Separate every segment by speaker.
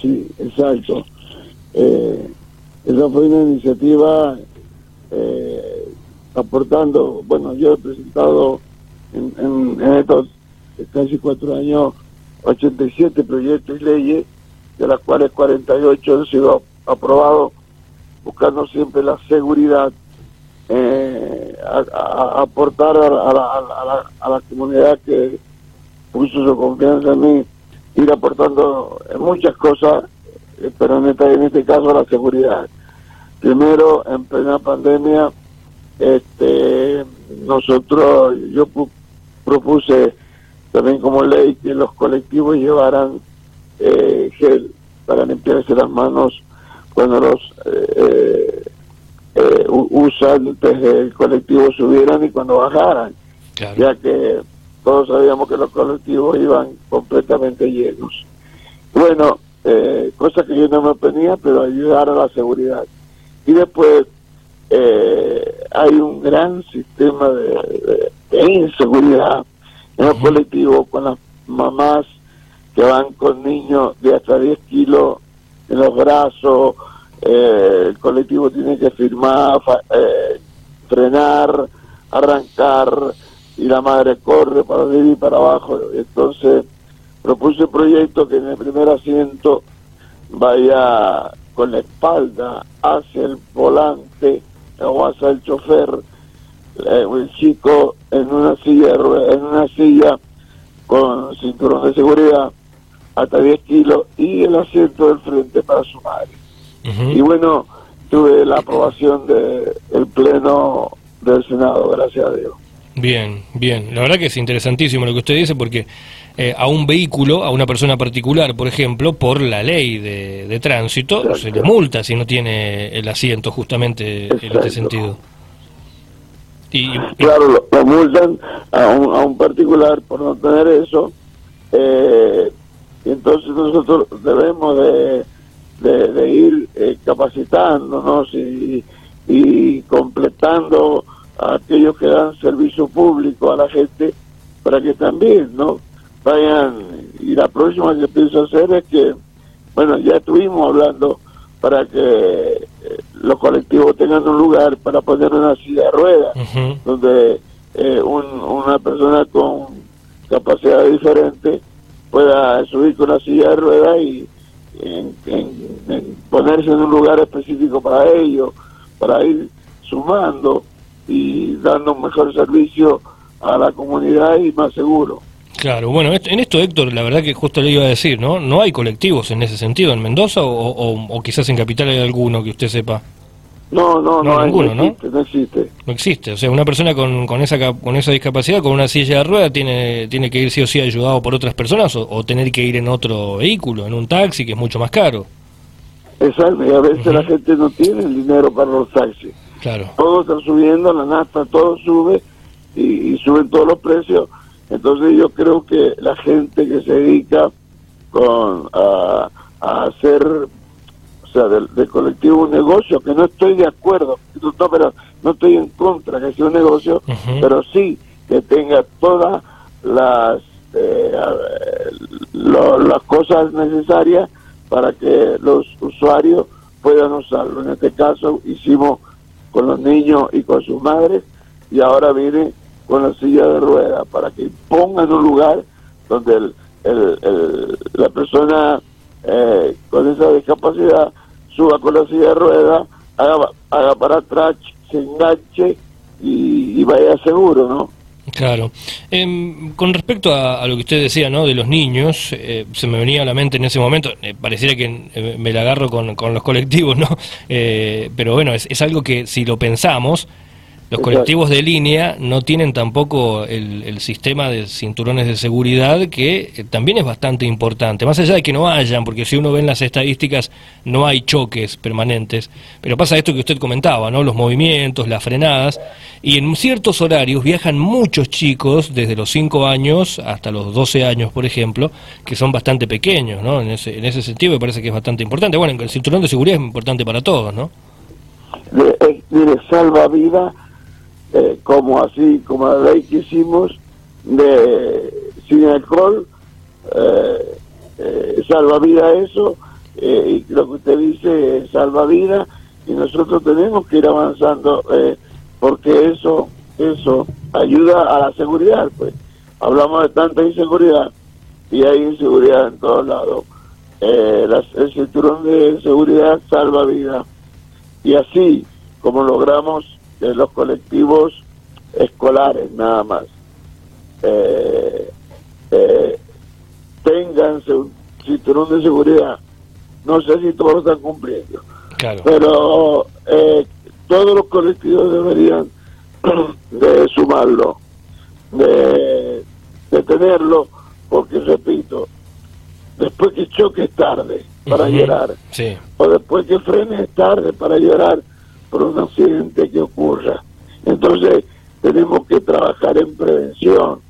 Speaker 1: sí, exacto. Eh, esa fue una iniciativa eh, aportando, bueno, yo he presentado en, en, estos casi cuatro años 87 proyectos y leyes, de las cuales 48 han sido aprobados, buscando siempre la seguridad, eh, a, aportar a, la, a la comunidad que puso su confianza en mí, ir aportando muchas cosas, eh, pero en este, en este caso la seguridad. Primero, en plena pandemia, este, nosotros, yo propuse también como ley que los colectivos llevaran eh, gel para limpiarse las manos cuando los eh, eh, usantes del colectivo subieran y cuando bajaran, ya que todos sabíamos que los colectivos iban completamente llenos. Bueno, eh, cosa que yo no me oponía, pero ayudar a la seguridad. Y después eh, hay un gran sistema de, inseguridad en los colectivos con las mamás que van con niños de hasta 10 kilos en los brazos, eh, el colectivo tiene que firmar, eh, frenar, arrancar, y la madre corre para arriba y para abajo. Entonces propuse un proyecto que en el primer asiento vaya con la espalda hacia el volante o hacia el chofer, eh, el chico en una silla en una silla con cinturón de seguridad hasta 10 kilos y el asiento del frente para su madre. Y bueno, tuve la aprobación del Pleno del Senado, gracias a Dios.
Speaker 2: Bien, bien. La verdad que es interesantísimo lo que usted dice porque eh, a un vehículo, a una persona particular, por ejemplo, por la ley de, tránsito, se le multa si no tiene el asiento justamente en este sentido.
Speaker 1: Y, Claro, lo, multan a un, a un particular por no tener eso. Eh, y entonces nosotros debemos de, de, ir eh, capacitándonos y, y completando a aquellos que dan servicio público a la gente para que también no vayan y la próxima que pienso hacer es que bueno ya estuvimos hablando para que eh, los colectivos tengan un lugar para poner una silla de ruedas donde eh, una persona con capacidad diferente pueda subir con una silla de ruedas y ponerse en un lugar específico para ello para ir sumando y dando un mejor servicio a la comunidad y más seguro.
Speaker 2: Claro, bueno, en esto Héctor, la verdad que justo le iba a decir, ¿no? ¿No hay colectivos en ese sentido en Mendoza o, quizás en Capital hay alguno que usted sepa?
Speaker 1: No, no, no, ninguno, no, existe, no existe.
Speaker 2: No existe, o sea, una persona con, con, esa, con esa discapacidad, con una silla de rueda, tiene, tiene que ir sí o sí ayudado por otras personas o, tener que ir en otro vehículo, en un taxi, que es mucho más caro.
Speaker 1: Exacto, y a veces la gente no tiene el dinero para los taxis.
Speaker 2: Claro.
Speaker 1: Todo está subiendo, la nafta, todo sube y, suben todos los precios. Entonces yo creo que la gente que se dedica con a, hacer, o sea, del, colectivo un negocio, que no estoy de acuerdo, no, pero no estoy en contra que sea un negocio, pero sí que tenga todas las eh, las cosas necesarias para que los usuarios puedan usarlo. En este caso hicimos con los niños y con sus madres y ahora viene con la silla de ruedas para que pongan un lugar donde el, el, la persona eh, con esa discapacidad suba con la silla de ruedas, haga, haga para atrás, se enganche y, vaya seguro, ¿no?
Speaker 2: Claro. Em, con respecto a, lo que usted decía, ¿no? De los niños, eh, se me venía a la mente en ese momento, eh, pareciera que me la agarro con, con los colectivos, ¿no? pero bueno, es, es, algo que si lo pensamos, los colectivos de línea no tienen tampoco el, sistema de cinturones de seguridad que eh, también es bastante importante, más allá de que no hayan, porque si uno ve en las estadísticas no hay choques permanentes, pero pasa esto que usted comentaba, ¿no? los movimientos, las frenadas, y en ciertos horarios viajan muchos chicos, desde los 5 años hasta los 12 años, por ejemplo, que son bastante pequeños, ¿no? en, ese, en ese sentido me parece que es bastante importante. Bueno, el cinturón de seguridad es importante para todos, ¿no?
Speaker 1: Le, salva vida eh, como así, como la ley que hicimos de sin alcohol, eh, eh, salva vida eso, eh, y lo que usted dice salva vida y nosotros tenemos que ir avanzando eh, porque eso eso ayuda a la seguridad pues. Hablamos de tanta inseguridad y hay inseguridad en todos lados. Eh, el cinturón de seguridad salva vida. Y así como logramos que los colectivos escolares nada más. Eh, eh, tengan un cinturón de seguridad. No sé si todos lo están cumpliendo. Pero eh, todos los colectivos deberían de sumarlo de, de tenerlo porque repito después que choques tarde para llorar, o después que frenes tarde para llorar por un accidente que ocurra. Entonces tenemos que trabajar en prevención,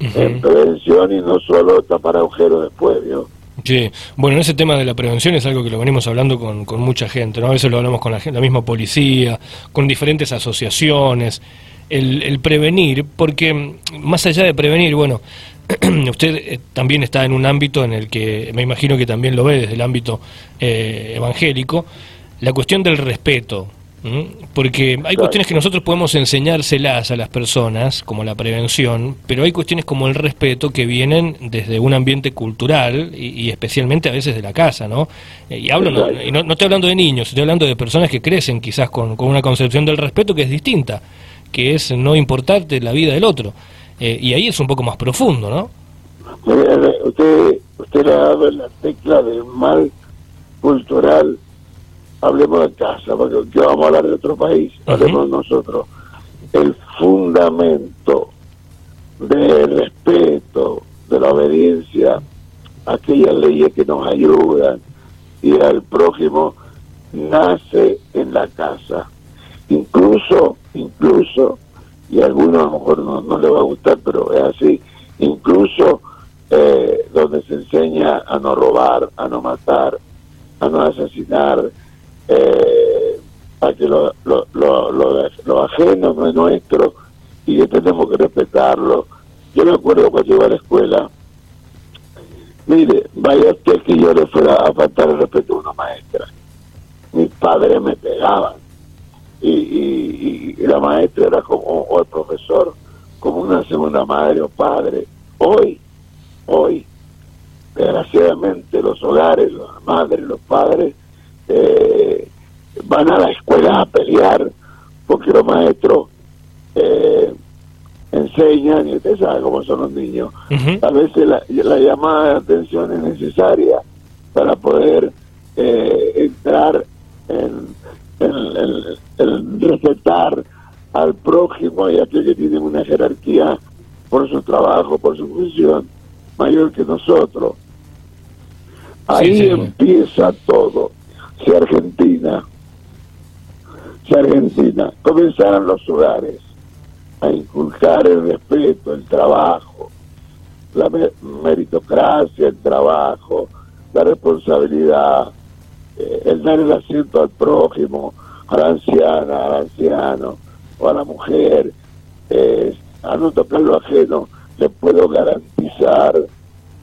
Speaker 1: en prevención y no solo tapar agujeros después, ¿no?
Speaker 2: Sí, bueno, ese tema de la prevención es algo que lo venimos hablando con, con mucha gente, ¿no? A veces lo hablamos con la, la misma policía, con diferentes asociaciones, el, el prevenir, porque más allá de prevenir, bueno, usted eh, también está en un ámbito en el que me imagino que también lo ve desde el ámbito eh, evangélico, la cuestión del respeto. Porque hay cuestiones que nosotros podemos enseñárselas a las personas, como la prevención, pero hay cuestiones como el respeto que vienen desde un ambiente cultural y, especialmente a veces de la casa, ¿no? Eh, y hablo, no, y no, estoy hablando de niños, estoy hablando de personas que crecen quizás con, con una concepción del respeto que es distinta, que es no importarte la vida del otro. Eh, y ahí es un poco más profundo, ¿no?
Speaker 1: Usted, usted le ha dado la tecla del mal cultural. Hablemos de casa, porque yo vamos a hablar de otro país, hablemos nosotros. El fundamento del respeto, de la obediencia a aquellas leyes que nos ayudan y al prójimo nace en la casa. Incluso, incluso y a algunos a lo mejor no, le va a gustar, pero es así. Incluso eh, donde se enseña a no robar, a no matar, a no asesinar, eh, a que lo, lo, lo, lo, ajeno no es nuestro y que tenemos que respetarlo. Yo me acuerdo cuando iba a la escuela, mire, vaya usted que yo le fuera a faltar el respeto a una maestra. Mis padres me pegaban y, la maestra era como, o el profesor, como una segunda madre o padre. Hoy, hoy, desgraciadamente los hogares, las madres, los padres, eh, van a la escuela a pelear porque los maestros eh, enseñan y usted sabe cómo son los niños. A veces la, llamada de atención es necesaria para poder eh, entrar en el, respetar al prójimo y a aquel que tiene una jerarquía por su trabajo, por su función, mayor que nosotros. Ahí empieza todo. Si Argentina, si Argentina. Comenzaran los hogares a inculcar el respeto, el trabajo, la meritocracia, el trabajo, la responsabilidad, eh, el dar el asiento al prójimo, a la anciana, al anciano o a la mujer, a no tocar lo ajeno, le puedo garantizar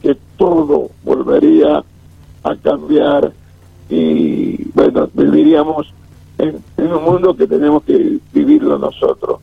Speaker 1: que todo volvería a cambiar y bueno, viviríamos en un mundo que tenemos que vivirlo nosotros.